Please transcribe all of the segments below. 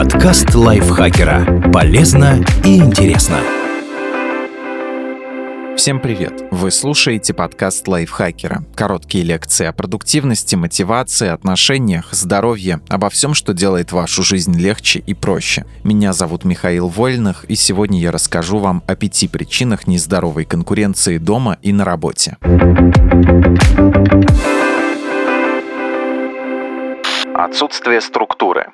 Подкаст лайфхакера. Полезно и интересно. Всем привет! Вы слушаете подкаст лайфхакера. Короткие лекции о продуктивности, мотивации, отношениях, здоровье, обо всем, что делает вашу жизнь легче и проще. Меня зовут Михаил Вольных, и сегодня я расскажу вам о пяти причинах нездоровой конкуренции дома и на работе. Отсутствие структуры.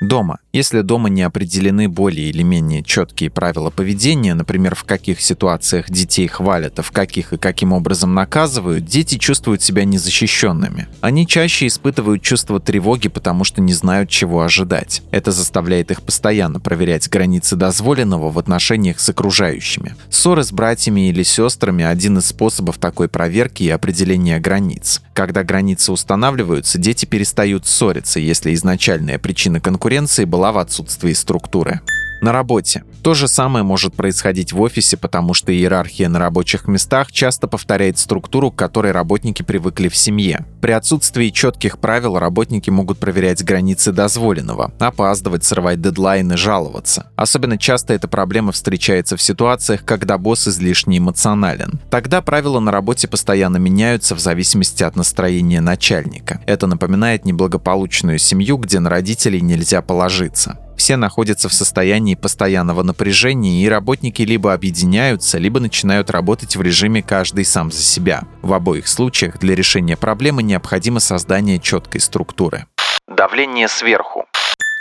Дома. Если дома не определены более или менее четкие правила поведения, например, в каких ситуациях детей хвалят, а в каких и каким образом наказывают, дети чувствуют себя незащищенными. Они чаще испытывают чувство тревоги, потому что не знают, чего ожидать. Это заставляет их постоянно проверять границы дозволенного в отношениях с окружающими. Ссоры с братьями или сестрами – один из способов такой проверки и определения границ. Когда границы устанавливаются, дети перестают ссориться, если изначальная причина конкуренции была в отсутствии структуры. На работе. То же самое может происходить в офисе, потому что иерархия на рабочих местах часто повторяет структуру, к которой работники привыкли в семье. При отсутствии четких правил работники могут проверять границы дозволенного, опаздывать, срывать дедлайны, жаловаться. Особенно часто эта проблема встречается в ситуациях, когда босс излишне эмоционален. Тогда правила на работе постоянно меняются в зависимости от настроения начальника. Это напоминает неблагополучную семью, где на родителей нельзя положиться. Все находятся в состоянии постоянного напряжения, и работники либо объединяются, либо начинают работать в режиме каждый сам за себя. В обоих случаях для решения проблемы необходимо создание четкой структуры. Давление сверху.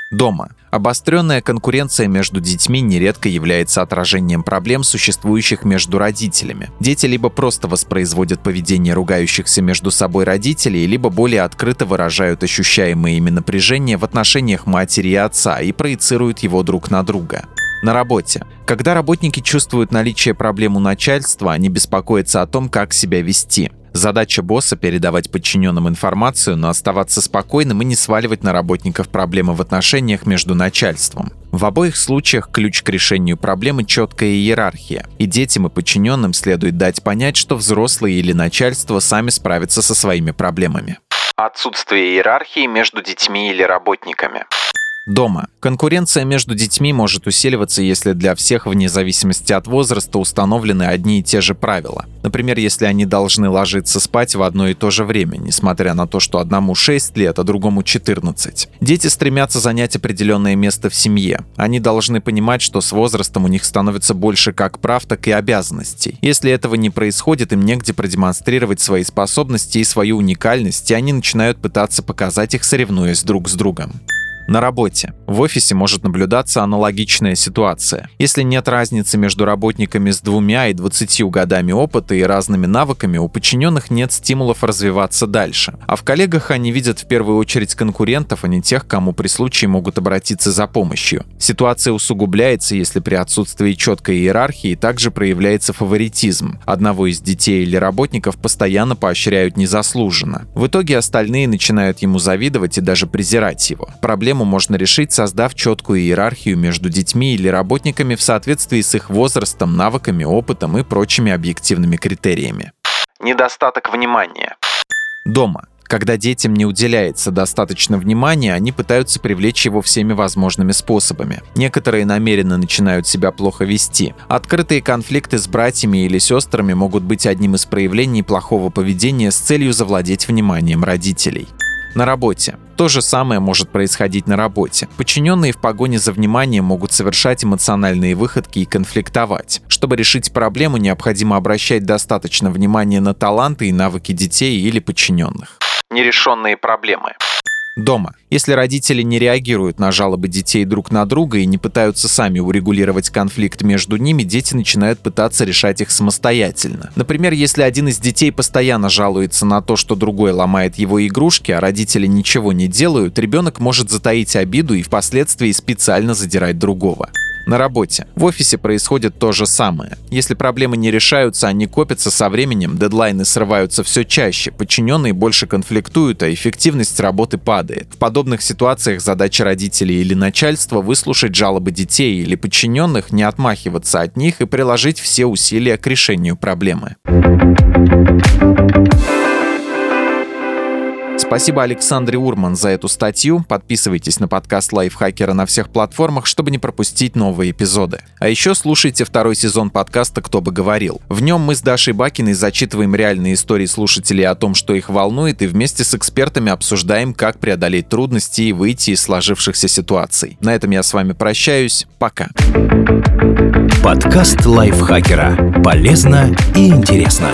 Дома. Обостренная конкуренция между детьми нередко является отражением проблем, существующих между родителями. Дети либо просто воспроизводят поведение ругающихся между собой родителей, либо более открыто выражают ощущаемые ими напряжения в отношениях матери и отца и проецируют его друг на друга. На работе. Когда работники чувствуют наличие проблем у начальства, они беспокоятся о том, как себя вести. Задача босса — передавать подчиненным информацию, но оставаться спокойным и не сваливать на работников проблемы в отношениях между начальством. В обоих случаях ключ к решению проблемы — четкая иерархия, и детям и подчиненным следует дать понять, что взрослые или начальство сами справятся со своими проблемами. Отсутствие иерархии между детьми или работниками. Дома. Конкуренция между детьми может усиливаться, если для всех, вне зависимости от возраста, установлены одни и те же правила. Например, если они должны ложиться спать в одно и то же время, несмотря на то, что одному 6 лет, а другому 14. Дети стремятся занять определенное место в семье. Они должны понимать, что с возрастом у них становится больше как прав, так и обязанностей. Если этого не происходит, им негде продемонстрировать свои способности и свою уникальность, и они начинают пытаться показать их, соревнуясь друг с другом. На работе. В офисе может наблюдаться аналогичная ситуация. Если нет разницы между работниками с двумя и двадцатью годами опыта и разными навыками, у подчиненных нет стимулов развиваться дальше. А в коллегах они видят в первую очередь конкурентов, а не тех, кому при случае могут обратиться за помощью. Ситуация усугубляется, если при отсутствии четкой иерархии также проявляется фаворитизм. Одного из детей или работников постоянно поощряют незаслуженно. В итоге остальные начинают ему завидовать и даже презирать его. Проблема проблему можно решить, создав четкую иерархию между детьми или работниками в соответствии с их возрастом, навыками, опытом и прочими объективными критериями. Недостаток внимания. Дома. Когда детям не уделяется достаточно внимания, они пытаются привлечь его всеми возможными способами. Некоторые намеренно начинают себя плохо вести. Открытые конфликты с братьями или сестрами могут быть одним из проявлений плохого поведения с целью завладеть вниманием родителей. На работе. То же самое может происходить на работе. Подчиненные в погоне за вниманием могут совершать эмоциональные выходки и конфликтовать. Чтобы решить проблему, необходимо обращать достаточно внимания на таланты и навыки детей или подчиненных. Нерешенные проблемы. Дома. Если родители не реагируют на жалобы детей друг на друга и не пытаются сами урегулировать конфликт между ними, дети начинают пытаться решать их самостоятельно. Например, если один из детей постоянно жалуется на то, что другой ломает его игрушки, а родители ничего не делают, ребенок может затаить обиду и впоследствии специально задирать другого на работе. В офисе происходит то же самое. Если проблемы не решаются, они копятся со временем, дедлайны срываются все чаще, подчиненные больше конфликтуют, а эффективность работы падает. В подобных ситуациях задача родителей или начальства выслушать жалобы детей или подчиненных, не отмахиваться от них и приложить все усилия к решению проблемы Спасибо Александре Урман за эту статью. Подписывайтесь на подкаст Лайфхакера на всех платформах, чтобы не пропустить новые эпизоды. А еще слушайте второй сезон подкаста «Кто бы говорил». В нем мы с Дашей Бакиной зачитываем реальные истории слушателей о том, что их волнует, и вместе с экспертами обсуждаем, как преодолеть трудности и выйти из сложившихся ситуаций. На этом я с вами прощаюсь. Пока. Подкаст Лайфхакера. Полезно и интересно.